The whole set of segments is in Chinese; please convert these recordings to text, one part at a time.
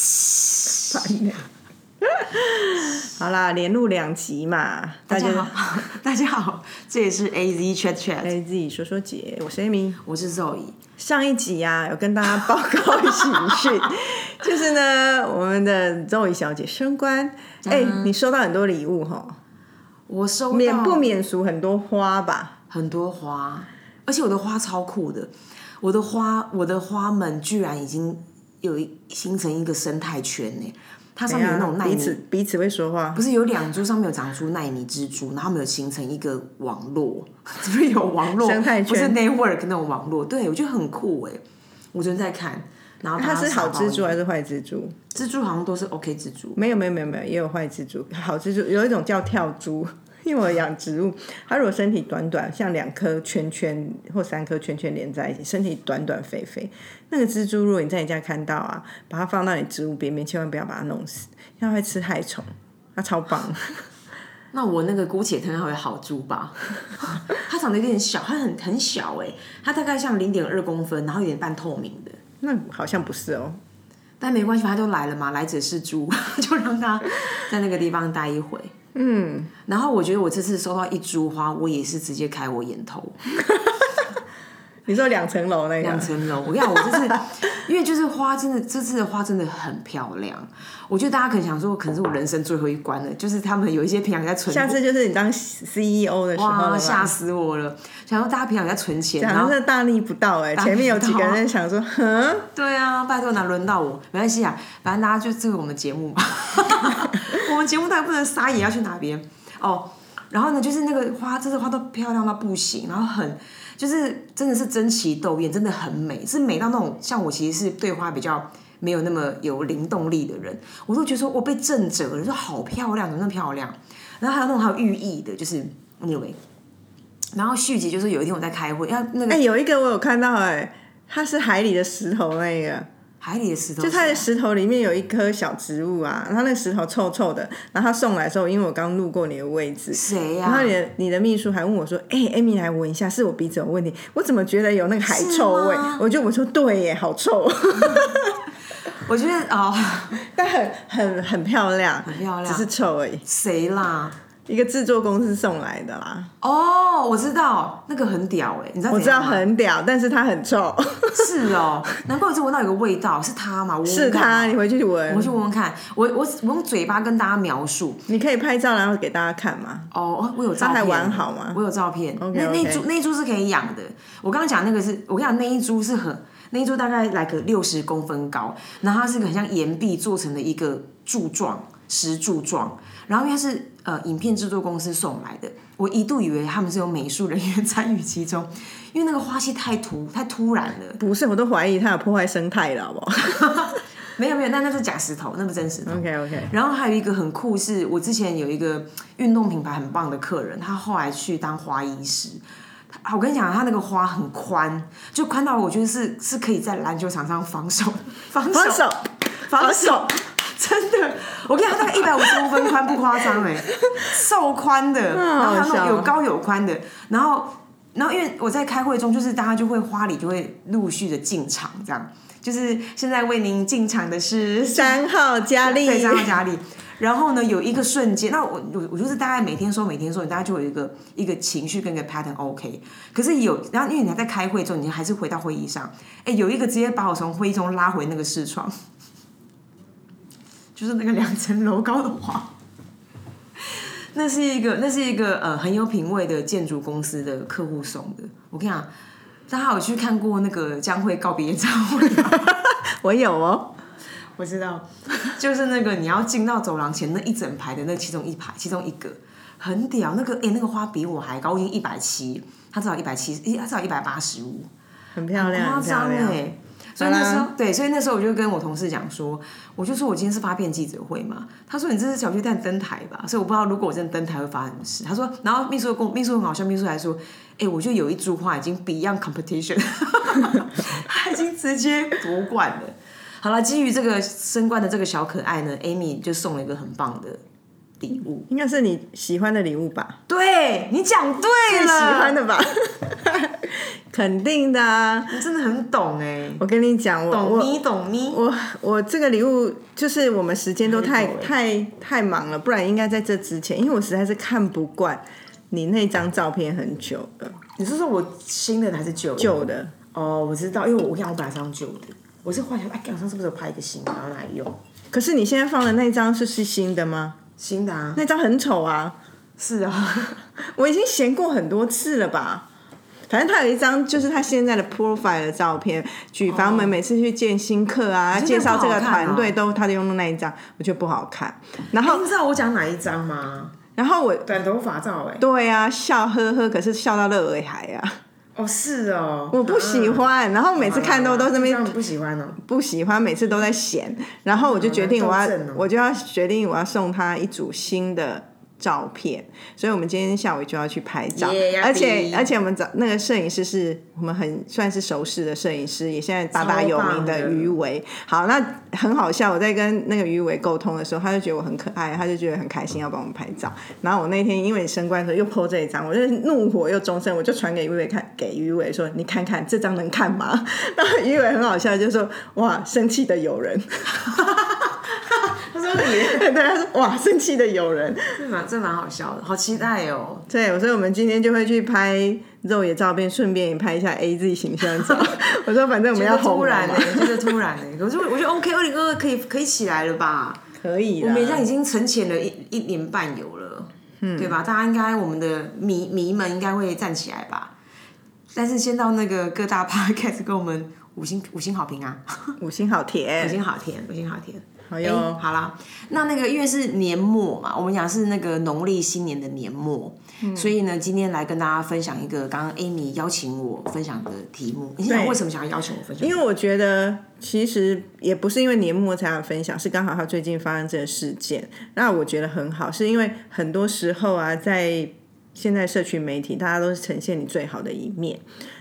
烦呢。好啦，连录两集嘛，大家好，大家好，这里是 A Z Chat Chat，来自己说说姐，我是 Amy，我是 Zoe。上一集啊，有跟大家报告喜讯，就是呢，我们的 Zoe 小姐升官，哎、你收到很多礼物哈，我收免不免俗很多花吧？很多花，而且我的花超酷的，我的花，我的花们居然已经有一形成一个生态圈呢。它上面有那种纳米彼此彼此会说话不，是有两株上面有长出纳米蜘蛛，然后它们有形成一个网络，是不是有网络生态圈不是 network 那种网络，对我觉得很酷哎。我昨天在看，然后它是好蜘蛛啊，还是坏蜘蛛？蜘蛛好像都是 OK 蜘蛛，没有没有没有没有，也有坏蜘蛛，好蜘蛛有一种叫跳蛛。因为我养植物，它如果身体短短，像两颗圈圈或三颗圈圈连在一起，身体短短肥肥，那个蜘蛛，如果你在你家看到啊，把它放到你植物边边，千万不要把它弄死，因为它会吃害虫，它超棒。那我那个姑且称它为好猪吧，它长得有点小，它很很小哎，它大概像零点二公分，然后有点半透明的。那好像不是哦，但没关系，它都来了嘛，来者是猪，就让它在那个地方待一回。嗯，然后我觉得我这次收到一株花，我也是直接开我眼头，你说两层楼那个，两层楼。我跟你讲，我这次 因为就是花真的，这次的花真的很漂亮。我觉得大家可能想说，可能是我人生最后一关了，就是他们有一些平常在存，下次就是你当 CEO 的时候吓死我了！想说大家平常在存钱，然后是大逆不道哎、逆前面有几个人想说，哼，对啊，拜托哪轮到我？没关系啊，反正大家就这个我们节目嘛，我 们节目当然不能撒野要去哪边哦。然后呢，就是那个花，真的花都漂亮到不行，然后很就是真的是争奇斗艳，真的很美，是美到那种像我其实是对花比较没有那么有灵动力的人，我都觉得说我被震折了，说好漂亮，怎么那么漂亮？然后还有那种还有寓意的，就是 anyway。然后续集就是有一天我在开会，要那个哎、有一个我有看到哎、它是海里的石头那个。海里的石头，就它的石头里面有一颗小植物啊，然后那个石头臭臭的，然后他送来的时候，因为我刚路过你的位置，谁呀、然后你的你的秘书还问我说：“哎、艾米来闻一下，是我鼻子有问题？我怎么觉得有那个海臭味是吗？”我就我说：“对耶，好臭，我觉得哦，但很很很漂亮，很漂亮只是臭而已。谁啦？一个制作公司送来的啦，哦，我知道那个很屌哎，你知道我知道很屌，但是它很臭，是哦，难怪我这闻到有个味道，是它吗？我是它，你回去我闻，去闻闻看，我我我用嘴巴跟大家描述。你可以拍照然后给大家看吗。哦，我有照片，它还完好吗？我有照片。那那株那株是可以养的。我刚刚讲那个是，我跟你讲那一株是很那一株大概来个六十公分高，然后它是个很像岩壁做成的一个柱状石柱状，然后因为它是呃影片制作公司送来的，我一度以为他们是有美术人员参与其中，因为那个花期太突太突然了。不是，我都怀疑它有破坏生态了，好不好 没有没有，那那是假石头，那不真石头。OK OK，然后还有一个很酷是，我之前有一个运动品牌很棒的客人，他后来去当花艺师。我跟你讲，他那个花很宽，就宽到我觉得是是可以在篮球场上防守，防守，防守，防守，真的。我跟你讲，他大概一百五十公分宽，不夸张哎，瘦宽的，然后还有那种有高有宽的，然后然后因为我在开会中，就是大家就会花里就会陆续的进场，这样。就是现在为您进场的是 三号佳丽，对，三号佳丽。然后呢，有一个瞬间，那我我我就是大概每天说每天说，你大家就有一个一个情绪跟一个 pattern OK。可是有，然后因为你还在开会中，你还是回到会议上，哎，有一个直接把我从会议中拉回那个视窗，就是那个两层楼高的花。那是一个，那是一个呃很有品位的建筑公司的客户送的。我跟你讲，大家有去看过那个将会告别演唱会吗？我有哦，我知道，就是那个你要进到走廊前那一整排的那其中一排，其中一个很屌。那个哎、那个花比我还高，我已经一百七，他至少一百七，诶，它至少一百八十五，很漂亮，夸张哎、亮。所以那时候对，所以那时候我就跟我同事讲说，我就说我今天是发片记者会嘛，他说你这是小巨蛋登台吧，所以我不知道如果我真的登台会发生什么事。他说，然后秘书跟我秘书很好笑，秘书还说，哎、我觉得有一株花已经 beyond competition，他已经直接夺冠了。好了，基于这个升官的这个小可爱呢，Amy 就送了一个很棒的礼物。应该是你喜欢的礼物吧？对你讲对了喜欢，的吧？肯定的啊！你真的很懂哎，我跟你讲，我我懂你懂你。我我这个礼物就是我们时间都太太太太忙了，不然应该在这之前，因为我实在是看不惯你那张照片很久了，你是说我新的还是旧的？旧的。哦，我知道，因为我我想我本来是用旧的，我是幻想，哎，我上是不是有拍一个新的，然后拿来用可是你现在放的那张是是新的吗？新的啊？那张很丑啊，是啊，我已经嫌过很多次了吧。反正他有一张就是他现在的 profile 的照片，举房门每次去见新客啊，介绍这个团队都他就用的那一张，我觉得不好看。然后你知道我讲哪一张吗？然后我短头发照哎、对啊笑呵呵，可是笑到乐而海啊，哦是哦，我不喜欢。然后每次看都都这边这样你不喜欢哦。不喜欢，每次都在嫌，然后我就决定我要我就要决定我要送他一组新的照片，所以我们今天下午就要去拍照 Yeah，而且而且我们找那个摄影师是我们很算是熟识的摄影师，也现在大大有名的超棒的于伟。好，那很好笑，我在跟那个于伟沟通的时候，他就觉得我很可爱，他就觉得很开心要帮我们拍照。然后我那天因为升官的时候又 po 这一张，我就怒火又中生，我就传给于伟看，给于伟说你看看这张能看吗？然后于伟很好笑，就说哇生气的友人。他说你，对，他说哇，生气的友人。这蛮这蛮好笑的，好期待哦。对，所以我们今天就会去拍肉野照片，顺便也拍一下 A Z 形象照。我说反正我们要红突然呢、欸，就是突然呢、欸。可是我觉得 OK，二零二二可以可以起来了吧？可以我们现在已经沉潜了一一年半有了，嗯对吧？大家应该我们的迷迷们应该会站起来吧？但是先到那个各大 podcast 给我们五星五星好评啊，五星好甜五，星好甜，五星好甜。哎、好哟。好啦，那那个因为是年末嘛，我们讲是那个农历新年的年末，嗯所以呢，今天来跟大家分享一个刚刚 Amy 邀请我分享的题目。你想对为什么想要邀请我分享？因为我觉得其实也不是因为年末才要分享，是刚好他最近发生这个事件，那我觉得很好，是因为很多时候啊，在现在社群媒体，大家都是呈现你最好的一面，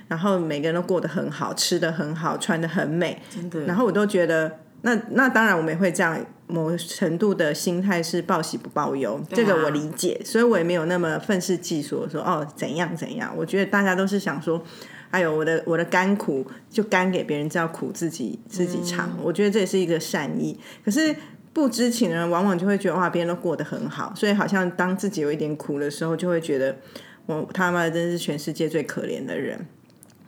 然后每个人都过得很好，吃的很好，穿的很美，真的，然后我都觉得，那那当然我们也会这样，某程度的心态是报喜不报忧，这个我理解，所以我也没有那么愤世嫉俗说哦怎样怎样。我觉得大家都是想说，哎呦我的我的甘苦就甘给别人知道苦自己自己尝，我觉得这也是一个善意。可是不知情的人往往就会觉得哇别人都过得很好，所以好像当自己有一点苦的时候，就会觉得我他妈真是全世界最可怜的人。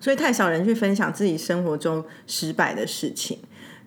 所以太少人去分享自己生活中失败的事情。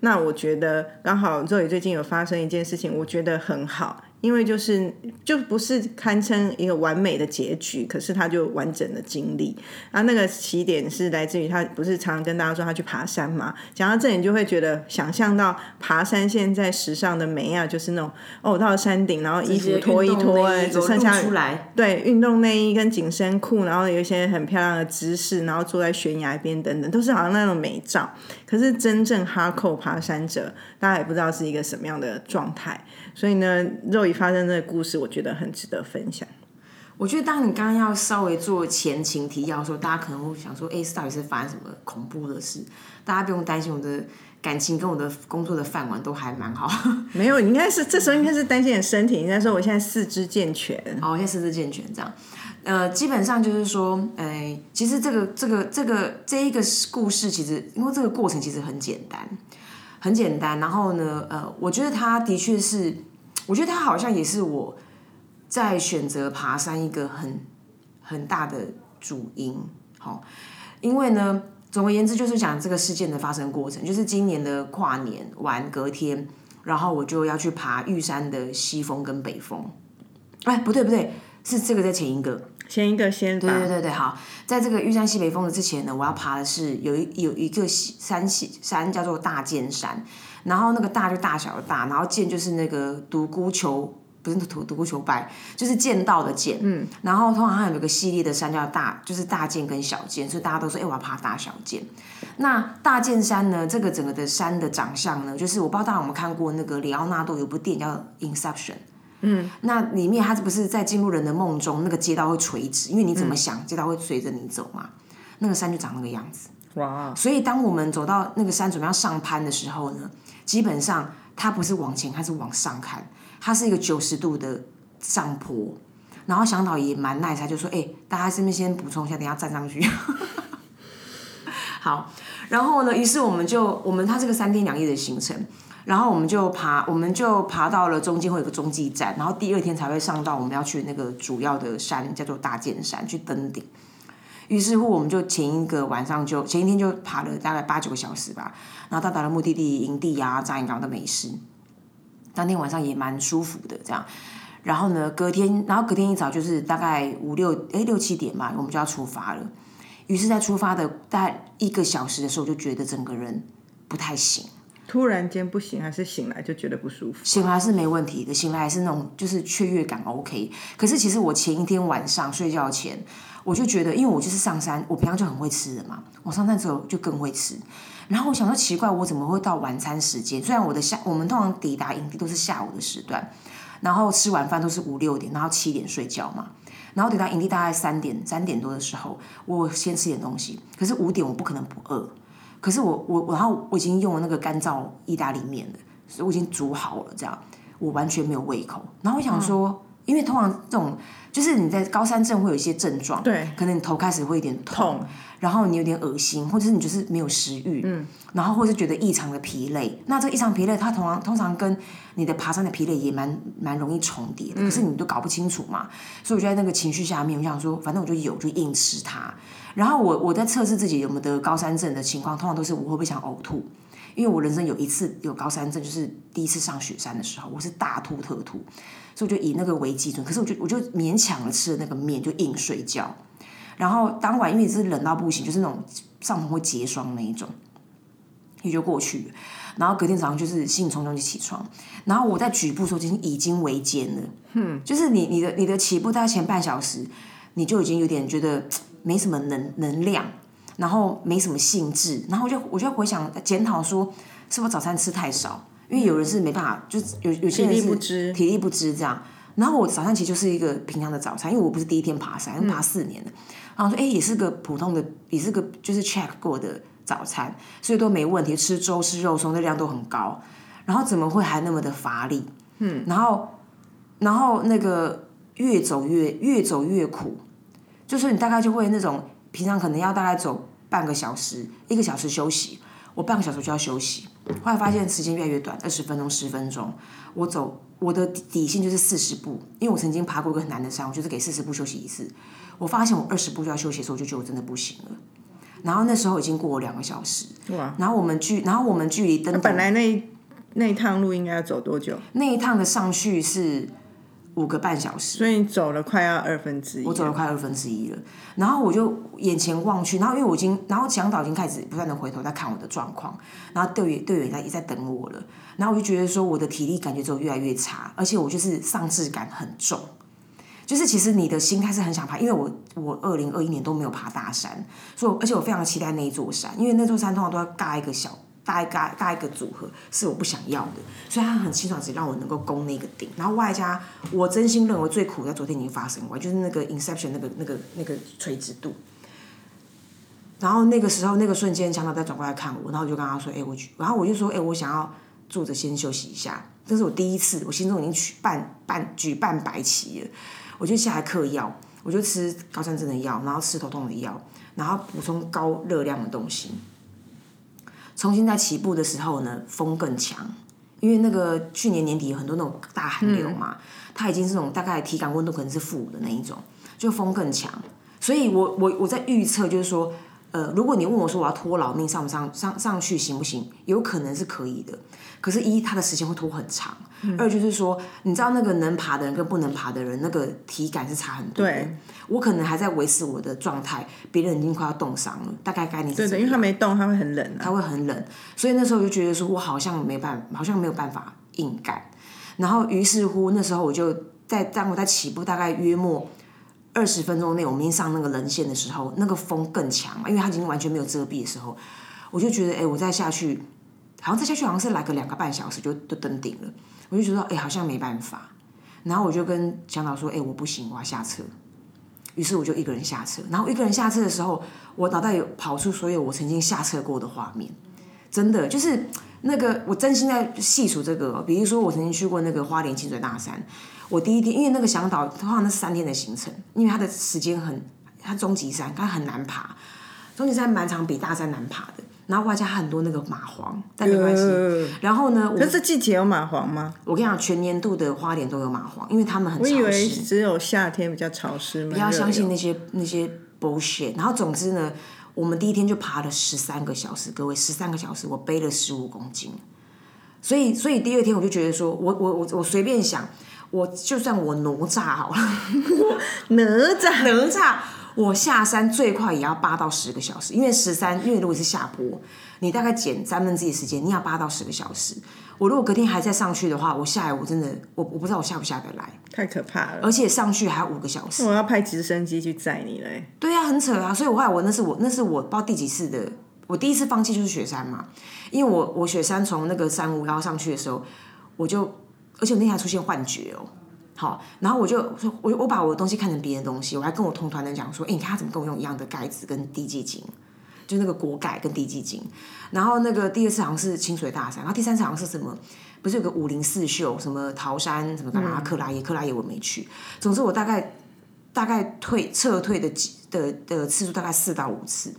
那我觉得刚好周宇最近有发生一件事情，我觉得很好，因为就是就不是堪称一个完美的结局，可是他就完整的经历。啊，那个起点是来自于他不是常常跟大家说他去爬山嘛？讲到这里，你就会觉得想象到爬山现在时尚的美啊，就是那种哦到了山顶，然后衣服脱一脱，哎只剩下出来，对，运动内衣跟紧身裤，然后有一些很漂亮的姿势，然后坐在悬崖边等等，都是好像那种美照。可是真正哈扣爬山者，大家也不知道是一个什么样的状态。所以呢，肉已发生这个故事，我觉得很值得分享。我觉得当你刚刚要稍微做前情提要的时候，大家可能会想说，哎、到底是发生什么恐怖的事？大家不用担心，我的感情跟我的工作的饭碗都还蛮好。没有，你应该是这时候应该是担心你的身体，应该说我现在四肢健全。好，现在四肢健全这样。呃，基本上就是说，哎、其实这个这个这个这一个故事，其实因为这个过程其实很简单，很简单。然后呢，呃，我觉得他的确是，我觉得他好像也是我在选择爬山一个很很大的主因。好，因为呢，总而言之就是讲这个事件的发生过程，就是今年的跨年完隔天，然后我就要去爬玉山的西峰跟北峰。哎，不对不对，是这个在前一个。前一个先对吧，对对对，好，在这个玉山西北峰的之前呢，我要爬的是有一有一个山西山叫做大剑山，然后那个大就大小的大，然后剑就是那个独孤求不是独独孤求败，就是剑道的剑，嗯，然后通常它有一个系列的山叫大，就是大剑跟小剑，所以大家都说，哎、我要爬大小剑。那大剑山呢，这个整个的山的长相呢，就是我不知道大家有没有看过那个里奥纳多有部电影叫《Inception》。那里面他不是在进入人的梦中，那个街道会垂直，因为你怎么想，街道会随着你走嘛。那个山就长那个样子。哇，所以当我们走到那个山准备要上攀的时候呢，基本上它不是往前它，是往上看，它是一个九十度的上坡，然后向导也蛮 nice，他就说：“哎、大家这边先补充一下，等一下站上去。” 好，然后呢，于是我们就我们它这个三天两夜的行程，然后我们就爬，我们就爬到了中间会有个中继站，然后第二天才会上到我们要去那个主要的山，叫做大剑山去登顶。于是乎，我们就前一个晚上就前一天就爬了大概八九个小时吧，然后到达了目的地营地啊、扎营港都没事。当天晚上也蛮舒服的，这样。然后呢，隔天，然后隔天一早就是大概五六哎六七点吧，我们就要出发了。于是，在出发的大概一个小时的时候，我就觉得整个人不太行。突然间不行，还是醒来就觉得不舒服。醒来是没问题的，醒来还是那种就是雀跃感 OK。可是其实我前一天晚上睡觉前，我就觉得，因为我就是上山，我平常就很会吃的嘛，我上山之后就更会吃。然后我想说奇怪，我怎么会到晚餐时间？虽然我的下我们通常抵达营地都是下午的时段，然后吃完饭都是五六点，然后七点睡觉嘛。然后等到营地大概三点三点多的时候，我先吃点东西。可是五点我不可能不饿。可是我我然后我已经用了那个干燥意大利面了，所以我已经煮好了，这样我完全没有胃口。然后我想说，因为通常这种就是你在高山症会有一些症状，对，可能你头开始会有点痛，痛然后你有点恶心，或者是你就是没有食欲，嗯，然后或是觉得异常的疲累。那这个异常疲累，它通常通常跟你的爬山的疲累也蛮蛮容易重叠的，可是你都搞不清楚嘛。所以我就在那个情绪下面，我想说，反正我就有就硬吃它。然后我我在测试自己有没有得高山症的情况，通常都是我会不会想呕吐。因为我人生有一次有高山症，就是第一次上雪山的时候，我是大吐特吐，所以我就以那个为基准。可是我就我就勉强的吃了那个面，就硬睡觉。然后当晚因为是冷到不行，就是那种上头会结霜那一种，也就过去了。然后隔天早上就是兴冲冲就起床，然后我在举步的时候已经已经围肩了，嗯，就是你你的你的起步大概前半小时，你就已经有点觉得没什么能能量，然后没什么兴致，然后我就我就回想检讨说，是不是早餐吃太少？因为有人是没办法，就是有有些人体是力不支体力不支这样。然后我早上其实就是一个平常的早餐，因为我不是第一天爬山，爬四年了。然后说，哎，也是个普通的，也是个就是 check 过的早餐，所以都没问题，吃粥吃肉松的量都很高。然后怎么会还那么的乏力？嗯，然后然后那个越走越越走越苦，就是你大概就会那种平常可能要大概走半个小时，一个小时休息，我半个小时就要休息。后来发现时间越来越短，二十分钟、十分钟，我走我的底线就是四十步，因为我曾经爬过一个很难的山，我就是给四十步休息一次。我发现我二十步就要休息的时候，我就觉得我真的不行了。然后那时候已经过了两个小时，哇！然后我们距，然后我们距离登本来那一那一趟路应该要走多久？那一趟的上去是五个半小时，所以你走了快要二分之一。我走了快二分之一了，然后我就眼前望去，然后因为我已经，然后向导已经开始不断的回头在看我的状况，然后队员队员在也在等我了，然后我就觉得说我的体力感觉只有越来越差，而且我就是丧志感很重，就是其实你的心态是很想爬，因为我我二零二一年都没有爬大山，所以而且我非常期待那一座山，因为那座山通常都要尬一个小。搭一搭搭一个组合是我不想要的，所以他很清爽，只让我能够攻那个顶，然后外加我真心认为最苦在昨天已经发生过，就是那个 Inception 那个那个那个垂直度。然后那个时候那个瞬间，强导再转过来看我，然后我就跟他说：“哎、我去。”然后我就说：“哎、我想要坐着先休息一下。”这是我第一次，我心中已经举半半举半白旗了。我就下来嗑药，我就吃高山症的药，然后吃头痛的药，然后补充高热量的东西。重新在起步的时候呢，风更强，因为那个去年年底有很多那种大寒流嘛，它已经是种大概体感温度可能是负五的那一种，就风更强。所以我我我在预测就是说，呃，如果你问我说我要拖老命上不上上上去行不行？有可能是可以的，可是一它的时间会拖很长，二就是说，你知道那个能爬的人跟不能爬的人，那个体感是差很多的。对我可能还在维持我的状态，别人已经快要冻伤了，大概概念是对的，因为这样它没动，他会很冷啊。它会很冷，所以那时候我就觉得说，我好像没办法，好像没有办法硬干。然后于是乎，那时候我就在当我在起步大概约莫二十分钟内，我们已经上那个人线的时候，那个风更强嘛，因为它已经完全没有遮蔽的时候，我就觉得，哎、我再下去，好像再下去好像是来个两个半小时就就登顶了，我就觉得，哎、好像没办法。然后我就跟向导说，哎、我不行，我要下车。于是我就一个人下车，然后一个人下车的时候，我脑袋有跑出所有我曾经下车过的画面，真的就是那个我真心在细数这个，比如说我曾经去过那个花莲清水大山，我第一天因为那个向导通常那是三天的行程，因为它的时间很，它终极山它很难爬，终极山蛮长，比大山难爬的。然后外加很多那个蚂蟥，但没关系。呃然后呢，我可是这季节有蚂蟥吗？我跟你讲，全年度的花莲都有蚂蟥，因为他们很潮我以为湿。只有夏天比较潮湿，不不要相信那些那些 bullshit。然后总之呢，我们第一天就爬了十三个小时，各位十三个小时，我背了十五公斤。所以，所以第二天我就觉得说，我我我我随便想，我就算我哪吒好了，哪吒。哪吒，我下山最快也要八到十个小时，因为十三，因为如果是下坡，你大概减三分之一的时间，你要八到十个小时。我如果隔天还在上去的话，我下来我真的，我我不知道我下不下得来，太可怕了！而且上去还要五个小时。我要派直升机去载你嘞。对呀、很扯啊！所以我后来我那是我那是我不知道第几次的，我第一次放弃就是雪山嘛，因为我我雪山从那个山屋然后上去的时候，我就而且我那天还出现幻觉哦，好，然后我就我我把我的东西看成别人的东西，我还跟我同团的讲说，哎、你看他怎么跟我用一样的盖子跟低剂精，就那个锅盖跟低剂精，然后那个第二次好像是清水大山，然后第三次好像是什么？不是有个五林四秀，什么桃山，什么干嘛？克拉耶，克拉耶我没去。总之我大概大概退撤退的几的的次数大概四到五次。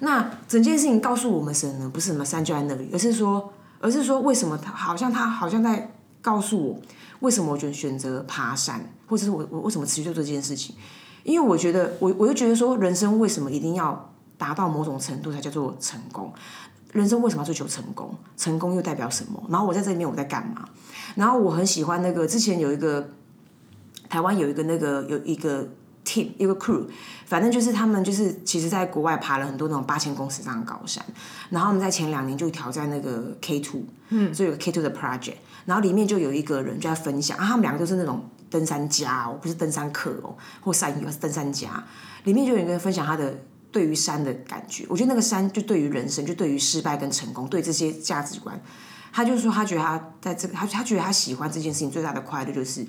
那整件事情告诉我们什么呢？不是什么山就在那里，而是说，而是说为什么他好像他好像在告诉我，为什么我选选择爬山，或者是我我为什么持续做这件事情？因为我觉得我我就觉得说，人生为什么一定要达到某种程度才叫做成功？人生为什么要追求成功？成功又代表什么？然后我在这里面我在干嘛？然后我很喜欢那个之前有一个台湾有一个那个有一个 team 一个 crew，反正就是他们就是其实在国外爬了很多那种八千公尺上的高山，然后他们在前两年就挑战那个 K two，嗯，所以有个 K two 的 project，然后里面就有一个人就在分享，啊，他们两个都是那种登山家哦，不是登山客哦，或山友，是登山家，里面就有一个人分享他的。对于山的感觉，我觉得那个山就对于人生，就对于失败跟成功，对这些价值观，他就说他觉得他在这个，他他觉得他喜欢这件事情最大的快乐就是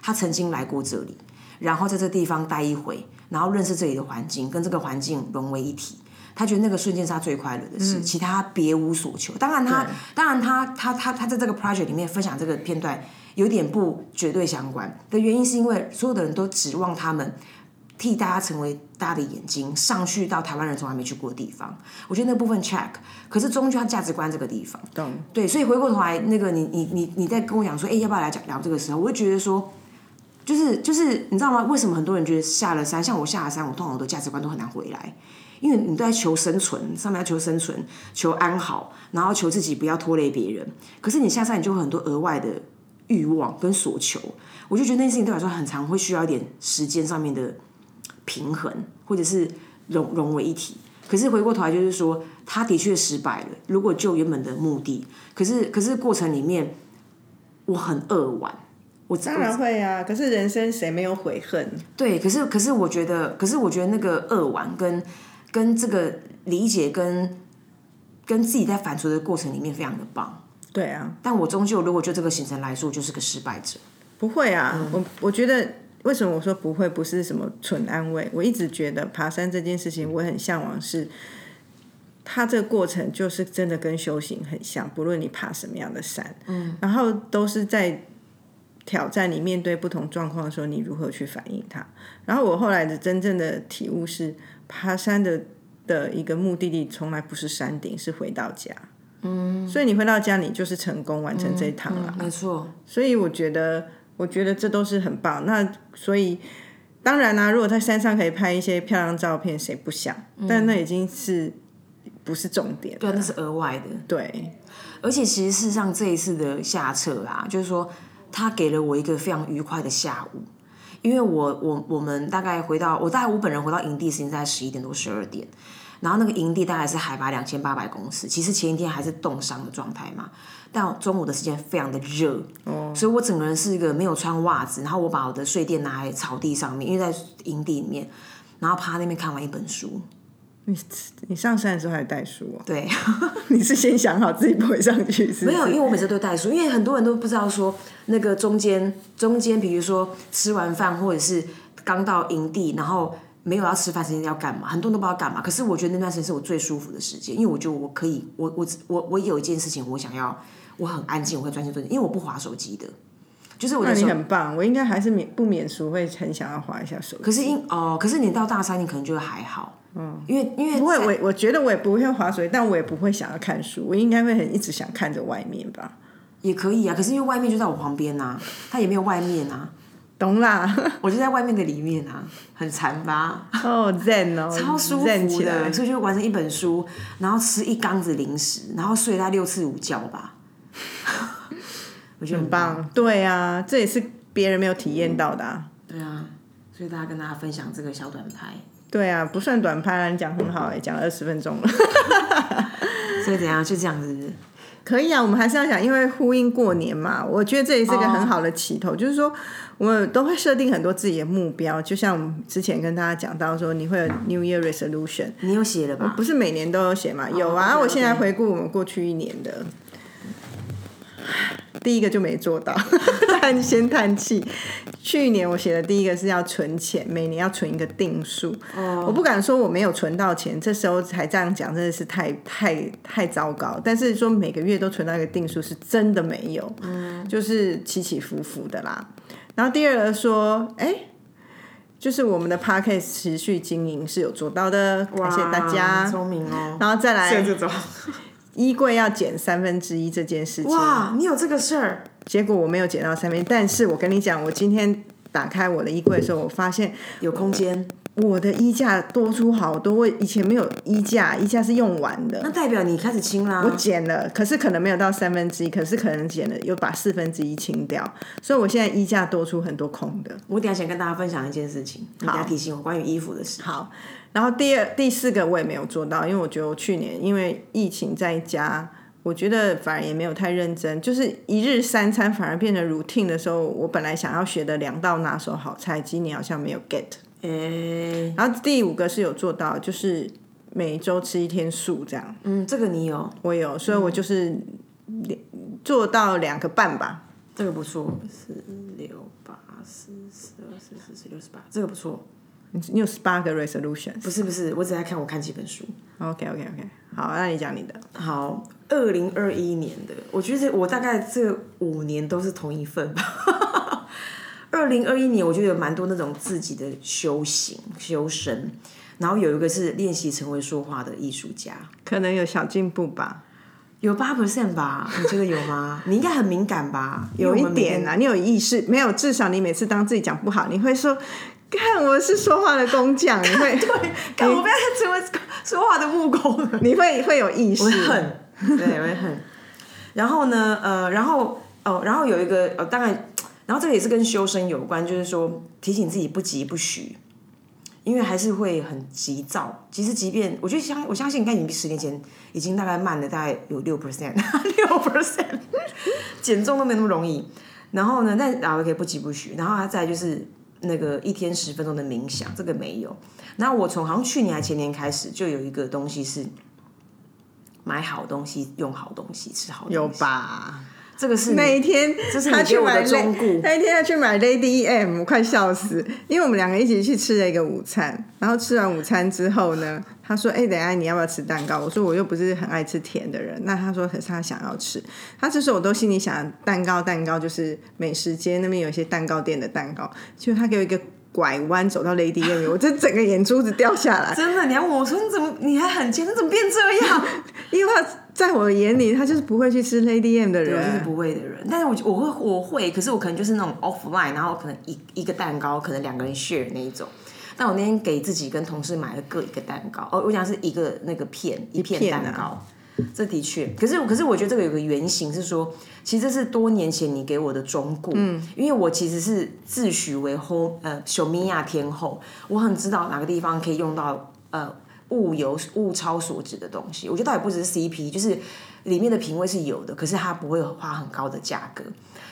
他曾经来过这里，然后在这地方待一回，然后认识这里的环境，跟这个环境融为一体。他觉得那个瞬间是他最快乐的事，其他别无所求。当然他，当然他，他他他在这个 project 里面分享这个片段，有点不绝对相关的原因，是因为所有的人都指望他们替大家成为大家的眼睛，上去到台湾人从来没去过的地方。我觉得那部分 check，可是终究他价值观这个地方，懂？对，所以回过头来，那个你你你你在跟我讲说，哎、要不要来讲聊这个时候，我就觉得说，就是就是你知道吗？为什么很多人觉得下了山，像我下了山，我通常我的价值观都很难回来，因为你都在求生存，上面要求生存，求安好，然后求自己不要拖累别人。可是你下山，你就会很多额外的欲望跟所求，我就觉得那件事情对我来说很常会需要一点时间上面的平衡，或者是融融为一体。可是回过头来就是说，他的确失败了。如果就原本的目的，可是可是过程里面，我很扼腕。我当然会啊，可是人生谁没有悔恨？对，可是可是我觉得，可是我觉得那个扼腕跟跟这个理解跟跟自己在反刍的过程里面非常的棒。对啊，但我终究如果就这个行程来说，就是个失败者。不会啊，我我觉得为什么我说不会，不是什么纯安慰。我一直觉得爬山这件事情，我很向往是，它这个过程就是真的跟修行很像，不论你爬什么样的山，嗯，然后都是在挑战你面对不同状况的时候，你如何去反应它。然后我后来的真正的体悟是，爬山的的一个目的地从来不是山顶，是回到家。嗯，所以你回到家，你就是成功完成这一趟了。没错，所以我觉得，我觉得这都是很棒。那所以当然啦、如果在山上可以拍一些漂亮照片，谁不想？但那已经是不是重点？对啊，那是额外的。对，而且其实事实上这一次的下撤啊，就是说他给了我一个非常愉快的下午，因为我我我们大概回到我大概我本人回到营地时间在十一点多十二点，然后那个营地大概是海拔两千八百公尺，其实前一天还是冻伤的状态嘛，但中午的时间非常的热，哦所以我整个人是一个没有穿袜子，然后我把我的睡垫拿在草地上面，因为在营地里面，然后趴那边看完一本书，你你上山的时候还带书哦？对。你是先想好自己不会上去，是不是没有，因为我每次都带书，因为很多人都不知道说那个中间中间，比如说吃完饭或者是刚到营地，然后没有要吃饭时间要干嘛，很多人都不知道干嘛。可是我觉得那段时间是我最舒服的时间，因为我觉得我可以，我我我我有一件事情我想要，我很安静，我会专心做，因为我不划手机的，就是我那你的手。很棒，我应该还是免不免俗会很想要划一下手机。可是因哦，可是你到大三，你可能就会还好，嗯，因为因为不会，我我觉得我也不会划手机，但我也不会想要看书，我应该会很一直想看着外面吧。也可以啊。可是因为外面就在我旁边呐、它也没有外面啊，懂啦，我就在外面的里面啊，很馋吧。哦，zen 哦，超舒服的，。所以就完成一本书，然后吃一缸子零食，然后睡他六次午觉吧。我觉得很很棒，对啊，这也是别人没有体验到的、啊。对啊，所以大家跟大家分享这个小短拍。对啊，不算短拍啦，你讲很好哎、讲了二十分钟了。所以怎样？就这样子可以啊，我们还是要讲，因为呼应过年嘛，我觉得这也是一个很好的起头。就是说，我们都会设定很多自己的目标，就像我们之前跟大家讲到说，你会有 New Year Resolution，你有写了吧？不是每年都有写嘛？有啊我现在回顾我们过去一年的，第一个就没做到，但 先叹气。去年我写的第一个是要存钱，每年要存一个定数。哦我不敢说我没有存到钱，这时候才这样讲，真的是太太太糟糕。但是说每个月都存到一个定数，是真的没有，嗯，就是起起伏伏的啦。然后第二个说，哎、就是我们的 p a c k a g e 持续经营是有做到的，感谢大家。聪明哦。然后再来这种衣柜要减三分之一这件事情，哇，你有这个事儿？结果我没有减到三分，但是我跟你讲，我今天打开我的衣柜的时候，我发现有空间，我的衣架多出好多，我以前没有衣架，衣架是用完的那。代表你开始清啦。我减了，可是可能没有到三分之一，可是可能减了，又把四分之一清掉，所以我现在衣架多出很多空的。我等下想跟大家分享一件事情，你等下提醒我关于衣服的事。好，然后第二、第四个我也没有做到，因为我觉得我去年因为疫情在家，我觉得反而也没有太认真，就是一日三餐反而变成 routine 的时候，我本来想要学的两道拿手好菜，今年好像没有 get。诶、然后第五个是有做到，就是每周吃一天素这样，嗯，这个你有，我有，所以我就是两做到两个半吧。这个不错，四六八四十二四四十六十八，这个不错。你你有十八个 resolution。不是不是，我只在看我看几本书。OK OK OK，好，那你讲你的。好，二零二一年的，我觉得我大概这五年都是同一份吧。二零二一年，我觉得有蛮多那种自己的修行、修身，然后有一个是练习成为说话的艺术家，可能有小进步吧，有八 percent 吧？你觉得有吗？你应该很敏感吧？有一点啊，你有意识没有？至少你每次当自己讲不好，你会说：“看我是说话的工匠。”你会对，看我不要再成为说话的木工了。你会会有意识我，会恨，对，我会恨。然后呢，呃，然后哦，然后有一个呃，当然，然后这个也是跟修身有关，就是说提醒自己不急不徐，因为还是会很急躁。其实，即便我觉得相我相信，应该你比十年前已经大概慢了大概有六 percent，六 percent，减重都没那么容易。然后呢，但啊，可以不急不徐。然后他再就是那个一天十分钟的冥想，这个没有。那我从好像去年还前年开始，就有一个东西是买好东西、用好东西、吃好东西。有？吧？这个是那一天这是他去买的忠那一天他去买 Lady M，我快笑死，因为我们两个一起去吃了一个午餐，然后吃完午餐之后呢，他说：“哎、等一下你要不要吃蛋糕？”我说：“我又不是很爱吃甜的人。”那他说：“可是他想要吃。”他这时候我都心里想，蛋糕蛋糕就是美食街那边有一些蛋糕店的蛋糕，结果他给我一个拐弯走到 Lady M，我这整个眼珠子掉下来，真的，你要问我说你怎么你还很尖，你怎么变这样？因为他在我的眼里，他就是不会去吃 Lady M 的我就是人。不会的人，但是我我会我会，可是我可能就是那种 offline，然后可能一一个蛋糕，可能两个人 share 那一种。但我那天给自己跟同事买了各一个蛋糕，哦，我讲是一个那个片一片蛋糕，这的确，可是可是我觉得这个有个原型是说，其实这是多年前你给我的忠告，嗯，因为我其实是自诩为后呃小米亚天后，我很知道哪个地方可以用到呃物有物超所值的东西，我觉得倒也不只是 CP，就是里面的品味是有的，可是它不会花很高的价格。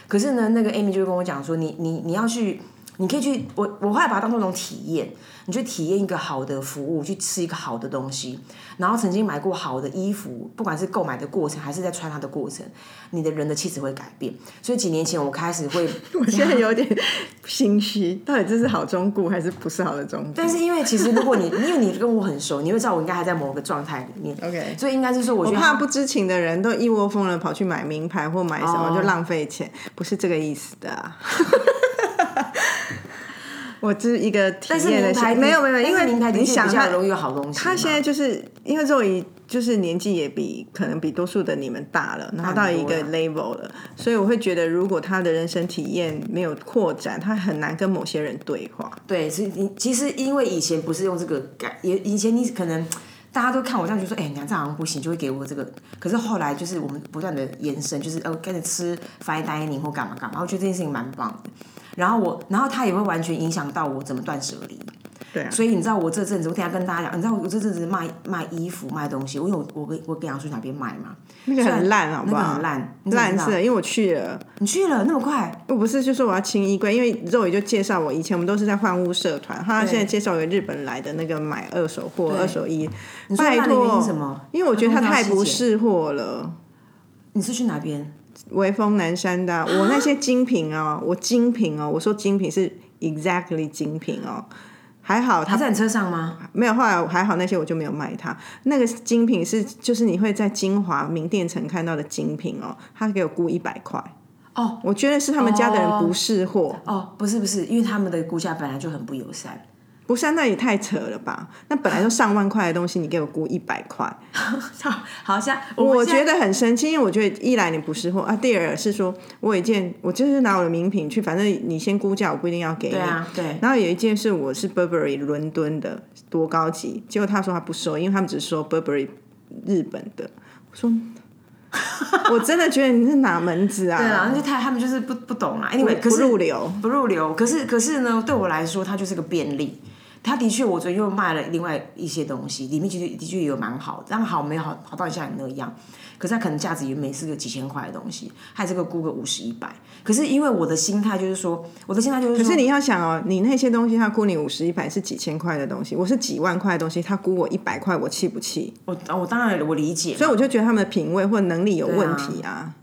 可是呢，那个 Amy 就会跟我讲说，你你你要去你可以去，我我后来把它当做一种体验，你去体验一个好的服务，去吃一个好的东西，然后曾经买过好的衣服，不管是购买的过程还是在穿它的过程，你的人的气质会改变。所以几年前我开始会，我现在有点心虚，到底这是好中顾还是不是好的中顾？但是因为其实如果你 因为你跟我很熟，你会知道我应该还在某个状态里面。OK 所以应该是说，我觉得它怕不知情的人都一窝蜂的跑去买名牌或买什么，哦就浪费钱，不是这个意思的、啊。我只是一个体验的没有没有，因为名牌你想他确比较容易有好东西。他现在就是因为肉姨就是年纪也比可能比多数的你们大了，然后到一个 level 了，所以我会觉得如果他的人生体验没有扩展，他很难跟某些人对话。对，是你其实因为以前不是用这个改，也以前你可能大家都看我这样就说，哎、你看这样好像不行，就会给我这个。可是后来就是我们不断的延伸，就是呃跟着吃 fine dining 或干嘛干嘛，我觉得这件事情蛮棒的。然后我，然后它也会完全影响到我怎么断舍离。对啊，所以你知道我这阵子，我等下跟大家讲，你知道我这阵子卖卖衣服卖东西，我有我跟我跟杨叔哪边卖嘛？那个很烂，好不好？那个很烂，烂是，因为我去了。你去了那么快，我不是就说我要清衣柜，因为肉也就介绍我以前我们都是在换屋社团，他现在介绍一个日本来的那个买二手货、二手衣，拜托什么？因为我觉得他太不识货了。你是去哪边？微风南山的啊、我那些精品哦，我精品哦，我说精品是 exactly 精品哦，还好他他在你车上吗？没有，后来还好那些我就没有卖他。那个精品是就是你会在金华名店城看到的精品哦，他给我估一百块。哦，我觉得是他们家的人不识货，哦，不是不是，因为他们的估价本来就很不友善。不是啊那也太扯了吧？那本来就上万块的东西，你给我估一百块，好，好像我觉得得很生气，因为我觉得一来你不识货啊，第二是说我有一件我就是拿我的名品去，反正你先估价，我不一定要给你。对啊，对，然后有一件是我是 Burberry 伦敦的，多高级，结果他说他不收，因为他们只收 Burberry 日本的。我说，我真的觉得你是哪门子啊？对啊，那就太他们就是不不懂啊。Anyway，可不入流。不入流，可是可是呢，对我来说，它就是个便利。它的确，我昨天又卖了另外一些东西，里面其实的确也有蛮好的，但好没好好到像你那样。可是它可能价值原本是个几千块的东西，还这个估个五十一百。可是因为我的心态就是说，我的心态就是说，可是你要想哦，你那些东西他估你五十一百是几千块的东西，我是几万块的东西，他估我一百块，我气不气？我我当然我理解，所以我就觉得他们的品味或能力有问题啊。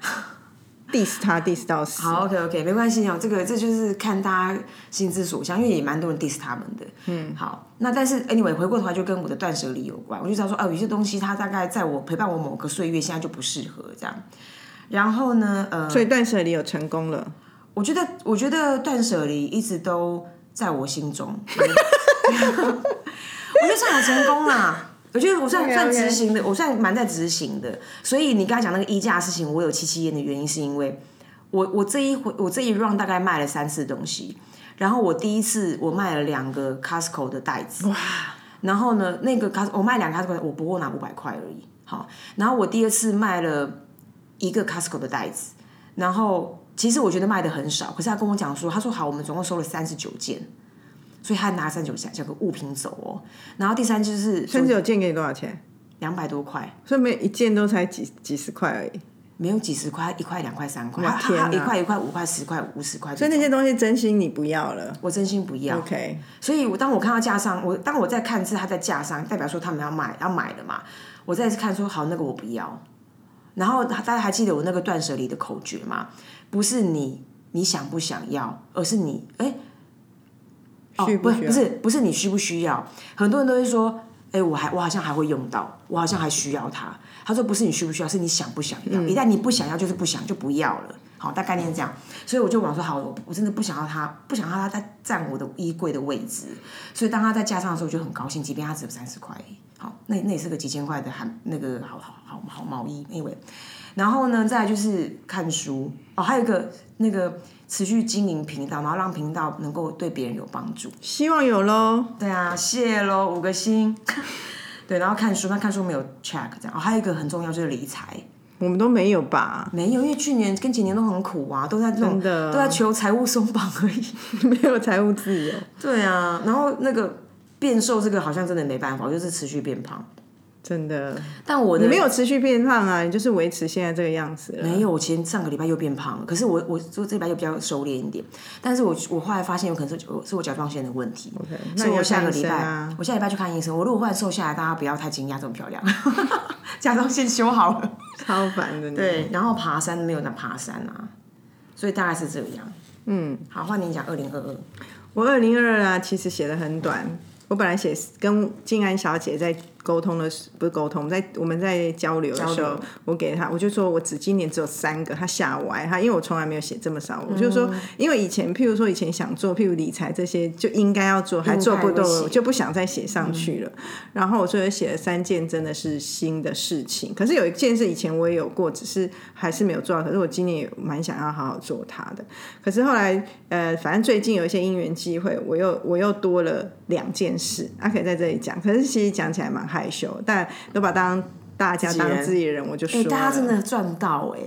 Diss 他 diss 到死。好，OK OK，没关系哦，这个这就是看大家心之所向，因为也蛮多人 diss 他们的。嗯，好，那但是 anyway 回过头来就跟我的断舍离有关，我就知道说，哦，有些东西它大概在我陪伴我某个岁月，现在就不适合这样。然后呢，呃，所以断舍离有成功了。我觉得我觉得断舍离一直都在我心中，我觉得算有成功啦。我觉得我算算执行的，我算蛮在执行的。所以你刚才讲那个衣架的事情，我有七七烟的原因是因为我我这一回我这一 round 大概卖了三次东西，然后我第一次我卖了两个 Costco 的袋子，哇！然后呢，那个 Costco 我卖两个 Costco，我不过拿五百块而已，好。然后我第二次卖了一个 Costco 的袋子，然后其实我觉得卖的很少，可是他跟我讲说，他说好，我们总共收了三十九件，所以他拿三十九件这个物品走哦。然后第三就是三十九件给你多少钱？两百多块，所以每一件都才几几十块而已。没有几十块，一块、两块、三块，天哪一块、一块、五块、十块、五十块，所以那些东西真心你不要了。我真心不要。OK，所以我当我看到架上，我当我在看是他在架上，代表说他们要买要买的嘛，我再看说好那个我不要。然后大家还记得我那个断舍离的口诀吗？不是你你想不想要，而是你哎。需不需要不是不是你需不需要？很多人都会说，哎，我还我好像还会用到，我好像还需要它。他说不是你需不需要，是你想不想要。一旦你不想要，就是不想就不要了。好，大概念是这样。所以我就往说好，我我真的不想要它，不想要它再占我的衣柜的位置。所以当它在架上的时候，我就很高兴，即便它只有三十块。好，那那也是个几千块的韩那个好好好好毛衣，anyway。然后呢，再来就是看书哦，还有一个那个持续经营频道，然后让频道能够对别人有帮助。希望有喽。对啊，谢喽，五个星。对，然后看书，那看书没有 check 这样。哦，还有一个很重要就是理财，我们都没有吧？没有，因为去年跟前年都很苦啊，都在这种真的都在求财务松绑而已。没有财务自由，对啊，然后那个变瘦这个好像真的没办法，我就是持续变胖。真的，但我的你没有持续变胖啊，你就是维持现在这个样子了。没有，我前上个礼拜又变胖了，可是我我做这礼拜又比较收敛一点，但是我我后来发现有可能是是我甲状腺的问题 OK，所以我那你要看医下个礼拜、啊。我下礼拜去看医生。我如果忽然瘦下来，大家不要太惊讶，这么漂亮，甲状腺修好了。超烦的你。对，然后爬山没有那爬山啊，所以大概是这样。嗯，好，换你讲二零二二。我二零二二啊，其实写的很短。我本来写跟静安小姐在沟通的时，不是沟通，我们在我们在交流的时候，我给他，我就说我只今年只有三个，他吓歪，他因为我从来没有写这么少，我就说，因为以前譬如说以前想做，譬如理财这些就应该要做，还做不到会，写就不想再写上去了。然后我所以写了三件真的是新的事情，可是有一件事以前我也有过，只是还是没有做到。可是我今年也蛮想要好好做它的。可是后来呃，反正最近有一些因缘机会，我又我又多了两件事，啊，可以在这里讲。可是其实讲起来蛮害羞，但都把当大家当自己人，我就说哎、大家真的赚到哎、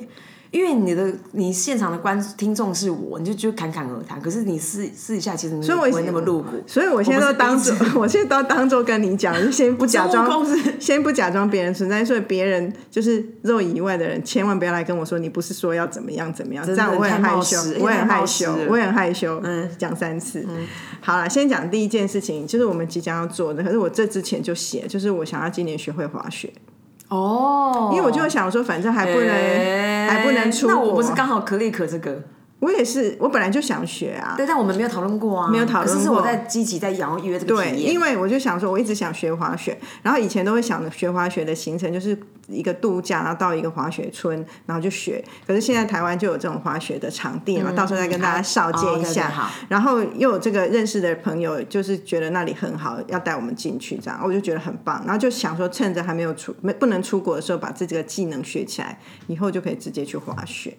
因为你的你现场的观听众是我，你就就侃侃而谈。可是你私私底下其实你不会那么露骨。所以我现在都当做 我现在都当做跟你讲，就先不假装，先不假装别人存在，所以别人就是肉以外的人，千万不要来跟我说你不是说要怎么样怎么样，这样我会很害羞，我也很害羞我也很害羞，嗯，讲三次。好了，先讲第一件事情，就是我们即将要做的，可是我这之前就写，就是我想要今年学会滑雪，哦，因为我就想说，反正还不能、哎还不能出，那我不是刚好 click 这个？我也是，我本来就想学啊，对，但我们没有讨论过啊，没有讨论过可是是我在积极在邀约这个对，体验，因为我就想说，我一直想学滑雪，然后以前都会想着学滑雪的行程就是一个度假，然后到一个滑雪村，然后就学。可是现在台湾就有这种滑雪的场地嘛，到时候再跟大家绍介一下。哦对对好然后又有这个认识的朋友，就是觉得那里很好，要带我们进去，这样我就觉得很棒。然后就想说，趁着还没有出没不能出国的时候，把这个技能学起来，以后就可以直接去滑雪。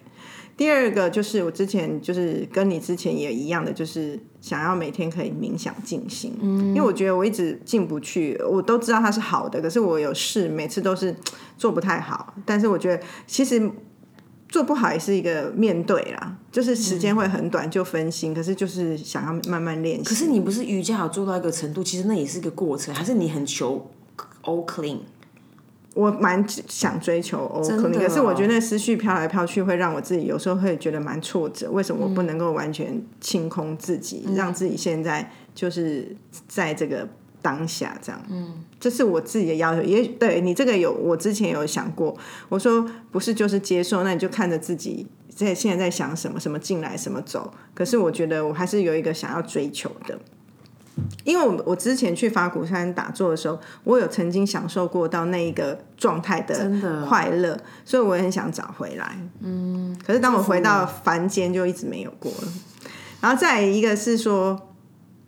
第二个就是我之前就是跟你之前也一样的，就是想要每天可以冥想静心，嗯，因为我觉得我一直进不去，我都知道它是好的，可是我有试，每次都是做不太好。但是我觉得其实做不好也是一个面对啦，就是时间会很短就分心，可是就是想要慢慢练习。可是你不是瑜伽有做到一个程度，其实那也是一个过程，还是你很求 all clean？我蛮想追求哦可是我觉得那思绪飘来飘去，会让我自己有时候会觉得蛮挫折。为什么我不能够完全清空自己，让自己现在就是在这个当下这样？嗯，这是我自己的要求。也对你这个有，我之前有想过，我说不是就是接受，那你就看着自己在现在在想什么，什么进来，什么走。可是我觉得我还是有一个想要追求的。因为我我之前去法鼓山打坐的时候，我有曾经享受过到那一个状态的快乐，所以我也很想找回来。嗯，可是当我回到凡间，就一直没有过了。然后再一个是说，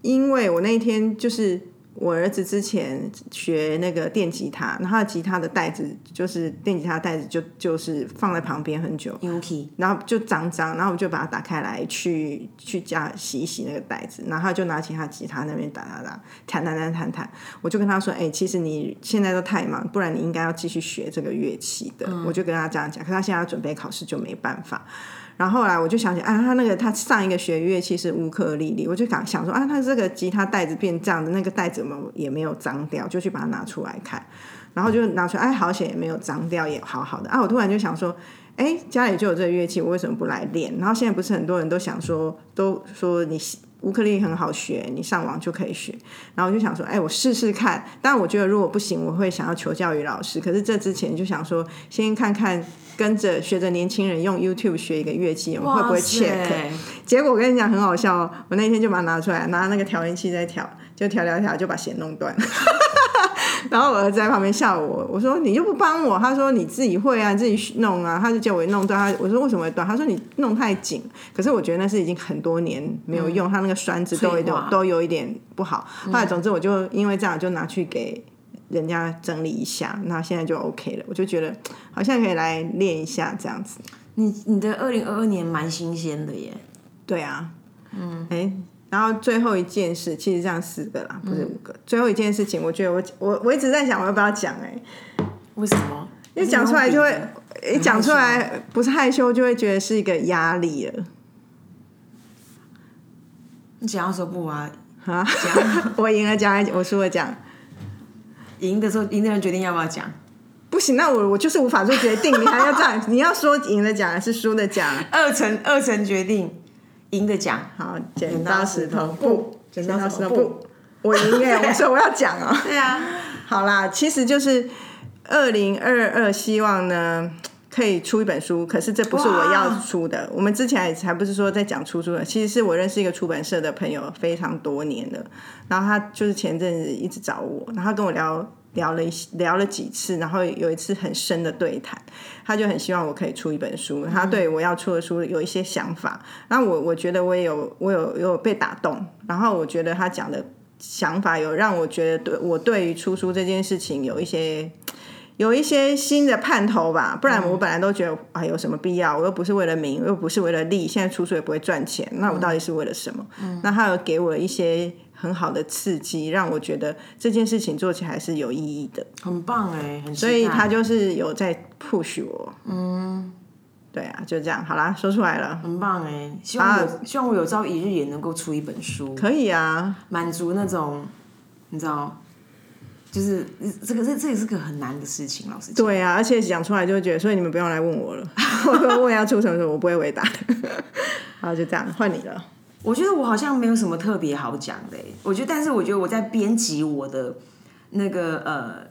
因为我那一天就是我儿子之前学那个电吉他，然后他的吉他的袋子就是电吉他袋子就就是放在旁边很久，Yuki，然后就脏脏，然后我就把它打开来去去家洗一洗那个袋子，然后他就拿起他吉他那边打打打，弹弹弹弹弹，我就跟他说，哎、其实你现在都太忙，不然你应该要继续学这个乐器的，我就跟他这样讲，可他现在要准备考试就没办法。然后后来我就想起，啊，他那个他上一个学乐器是乌克丽丽，我就想想说，啊，他这个吉他袋子变这样的，那个袋子有没有也没有脏掉，就去把它拿出来看，然后就拿出来，哎，好险也没有脏掉，也好好的啊。我突然就想说，哎，家里就有这个乐器，我为什么不来练？然后现在不是很多人都想说，都说你乌克丽丽很好学，你上网就可以学。然后我就想说，哎，我试试看。但我觉得如果不行，我会想要求教于老师。可是这之前就想说，先看看跟着学着年轻人用 YouTube 学一个乐器，我会不会 check？结果我跟你讲很好笑哦，我那天就把它拿出来，拿那个调音器在调，就调调调就把弦弄断。然后我儿子在旁边笑我，我说你又不帮我，他说你自己会啊，你自己弄啊，他就叫我弄断，他我说为什么会断？他说你弄太紧，可是我觉得那是已经很多年没有用，他那个栓子都有点都有一点不好。后来总之我就因为这样就拿去给人家整理一下，那现在就 OK 了，我就觉得好像可以来练一下这样子。你你的二零二二年蛮新鲜的耶，对啊，嗯，哎、然后最后一件事，其实这样四个啦，不是五个。最后一件事情，我觉得我我我一直在想我要不要讲哎、为什么？因为讲出来就会，一讲出来不是害羞，就会觉得是一个压力了你讲要说不啊？啊讲！我赢了讲，我输了讲。赢的时候，赢的人决定要不要讲。不行，那我我就是无法做决定，你还要这样，你要说赢的奖还是输的奖？二层二层决定，赢的奖。好，剪刀石头布，剪刀石头布布，我赢哎！我说我要讲哦。对啊，好啦，其实就是二零二二，希望呢可以出一本书，可是这不是我要出的。我们之前还不是说在讲出书的，其实是我认识一个出版社的朋友，非常多年了。然后他就是前阵子一直找我，然后他跟我聊。聊了一聊了几次，然后有一次很深的对谈，他就很希望我可以出一本书，他对我要出的书有一些想法，然后我我觉得我也有我有有被打动，然后我觉得他讲的想法有让我觉得对我对于出书这件事情有一些有一些新的盼头吧，不然我本来都觉得啊有什么必要，我又不是为了名，又不是为了利，现在出书也不会赚钱，那我到底是为了什么？那他有给我一些。很好的刺激，让我觉得这件事情做起来是有意义的，很棒哎，很所以他就是有在 push 我，嗯，对啊，就这样，好啦，说出来了，很棒哎，希望有希望我有朝一日也能够出一本书，可以啊，满足那种你知道，就是这个这这也是个很难的事情，老师对啊，而且讲出来就会觉得，所以你们不用来问我了，我问要出什么，我不会回答的，好，就这样，换你了。我觉得我好像没有什么特别好讲的，我觉得，但是我觉得我在编辑我的那个呃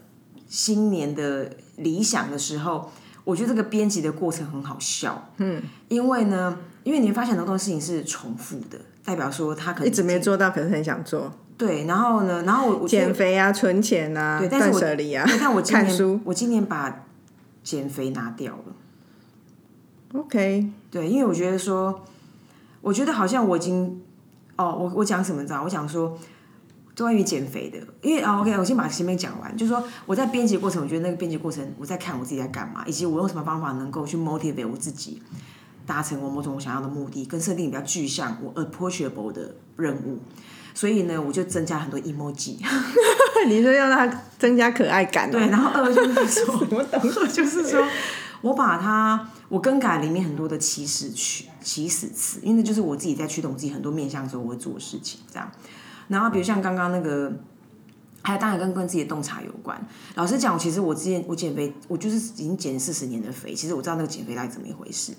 新年的理想的时候，我觉得这个编辑的过程很好笑，嗯，因为呢，因为你会发现很多事情是重复的，代表说他可能一直没做到，可是很想做，对，然后呢，然后我减肥啊，存钱啊，对，但是断舍离啊，但我 今看书，我今年把减肥拿掉了，OK，对，因为我觉得说。我觉得好像我已经，哦，我我讲什么知道？我讲说关于减肥的，因为啊，OK，我先把前面讲完，就是说我在编辑过程，我觉得那个编辑过程，我在看我自己在干嘛，以及我用什么方法能够去 motivate 我自己，达成我某种我想要的目的，跟设定比较具象，我 approachable 的任务。所以呢，我就增加很多 emoji。你说要让它增加可爱感？对，然后二就是说，我等二就是说。我把它，我更改里面很多的起始曲、起始词，因为那就是我自己在驱动自己很多面向的时候我会做的事情，这样。然后比如像刚刚那个，还有当然跟跟自己的洞察有关。老实讲，其实我之前我减肥，我就是已经减四十年的肥，其实我知道那个减肥到底怎么一回事。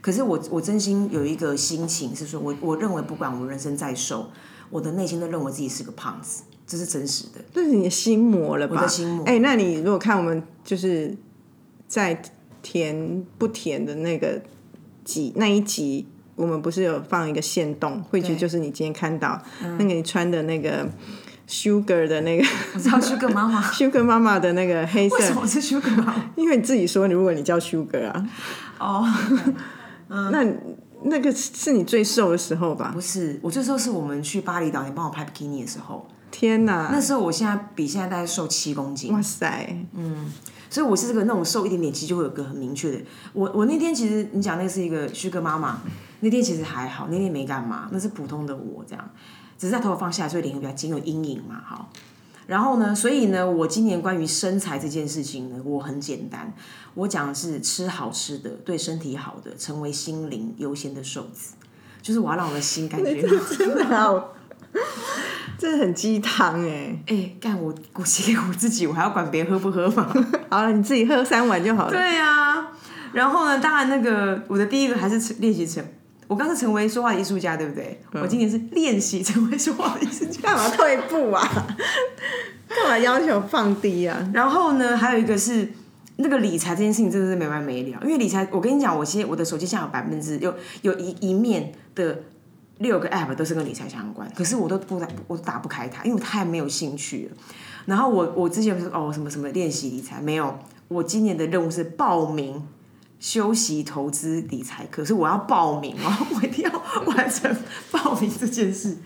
可是我我真心有一个心情是说，我我认为不管我人生再瘦，我的内心都认为自己是个胖子，这是真实的。这是你的心魔了吧？我的心魔。哎，那你如果看我们就是在。甜不甜的那个集那一集，我们不是有放一个线动？会觉就是你今天看到那个你穿的那个 Sugar 的那个，我知道 Sugar 妈妈，Sugar 妈妈的那个黑色，为什么是 Sugar 妈妈？因为你自己说，如果你叫 Sugar 啊，哦，那那个是你最瘦的时候吧？不是，我最瘦是我们去巴厘岛，你帮我拍 bikini 的时候。天哪，那时候我现在比现在大概瘦七公斤。哇塞，嗯。所以我是这个那种瘦一点点，其实就会有个很明确的。我我那天其实你讲那是一个虚哥妈妈，那天其实还好，那天没干嘛，那是普通的我这样，只是在头发放下来，所以脸会比较紧，有阴影嘛，好。然后呢，所以呢，我今年关于身材这件事情呢，我很简单，我讲的是吃好吃的，对身体好的，成为心灵优先的瘦子，就是我要让我的心感觉 好。这很鸡汤哎！哎，干我鼓起给我自己，我还要管别人喝不喝吗？好了，你自己喝三碗就好了。对呀，然后呢？当然，那个我的第一个还是练习成，我刚是成为说话的艺术家，对不对？我今年是练习成为说话的艺术家，干嘛退步啊？干嘛要求放低啊？然后呢？还有一个是那个理财这件事情，真的是没完没了。因为理财，我跟你讲，我现在我的手机现在有百分之有有一一面的。六个 app 都是跟理财相关，可是我都不打，我打不开它，因为我太没有兴趣了。然后我我之前不是哦什么什么练习理财没有，我今年的任务是报名休息投资理财课，是我要报名哦，我一定要完成报名这件事。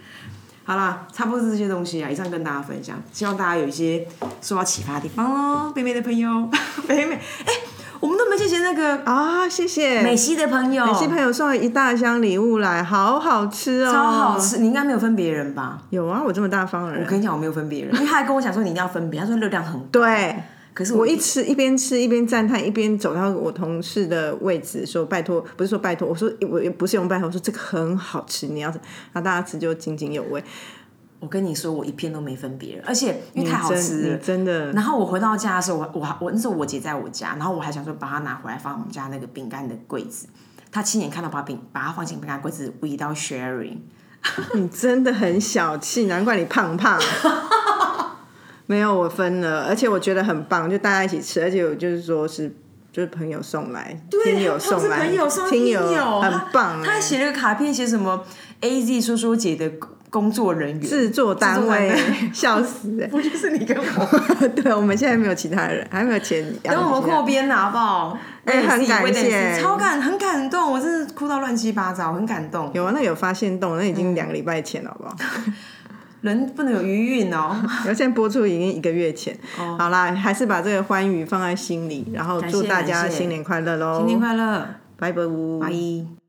好啦，差不多是这些东西啊，以上跟大家分享，希望大家有一些受到启发的地方喽，北美的朋友，北美，哎。我们都没谢谢那个啊，谢谢美西的朋友，美西朋友送了一大箱礼物来，好好吃哦，超好吃。你应该没有分别人吧？有啊，我这么大方的人。我跟你讲，我没有分别人，因为他还跟我讲说你一定要分别，他说热量很高。对，可是我一吃一边吃一边赞叹，一边走到我同事的位置说拜托，不是说拜托，我说我不是用拜托，我说这个很好吃，你要，然后大家吃就津津有味。我跟你说，我一片都没分别人，而且因为太好吃了你。真的然后我回到家的时候，我我还我那时候我姐在我家，然后我还想说把它拿回来放我们家那个饼干的柜子。她亲眼看到把饼把它放进饼干柜子，without sharing。你真的很小气，难怪你胖胖。没有，我分了，而且我觉得很棒，就大家一起吃，而且我就是说是就是朋友送来，听友送来，朋友送听友，很棒哎。他还写了个卡片，写什么 A Z 叔叔姐的工作人员，制作单位 笑死哎！不就是你跟我？对，我们现在没有其他人，还没有钱养等我们扩编了好不好？哎很感谢超感很感动，我真是哭到乱七八糟，很感动。有啊，那有发现动，那已经两个礼拜前了，好不好？人不能有余韵哦。然后现在播出已经一个月前。好啦，还是把这个欢愉放在心里，然后祝大家新年快乐喽！新年快乐，拜拜。拜。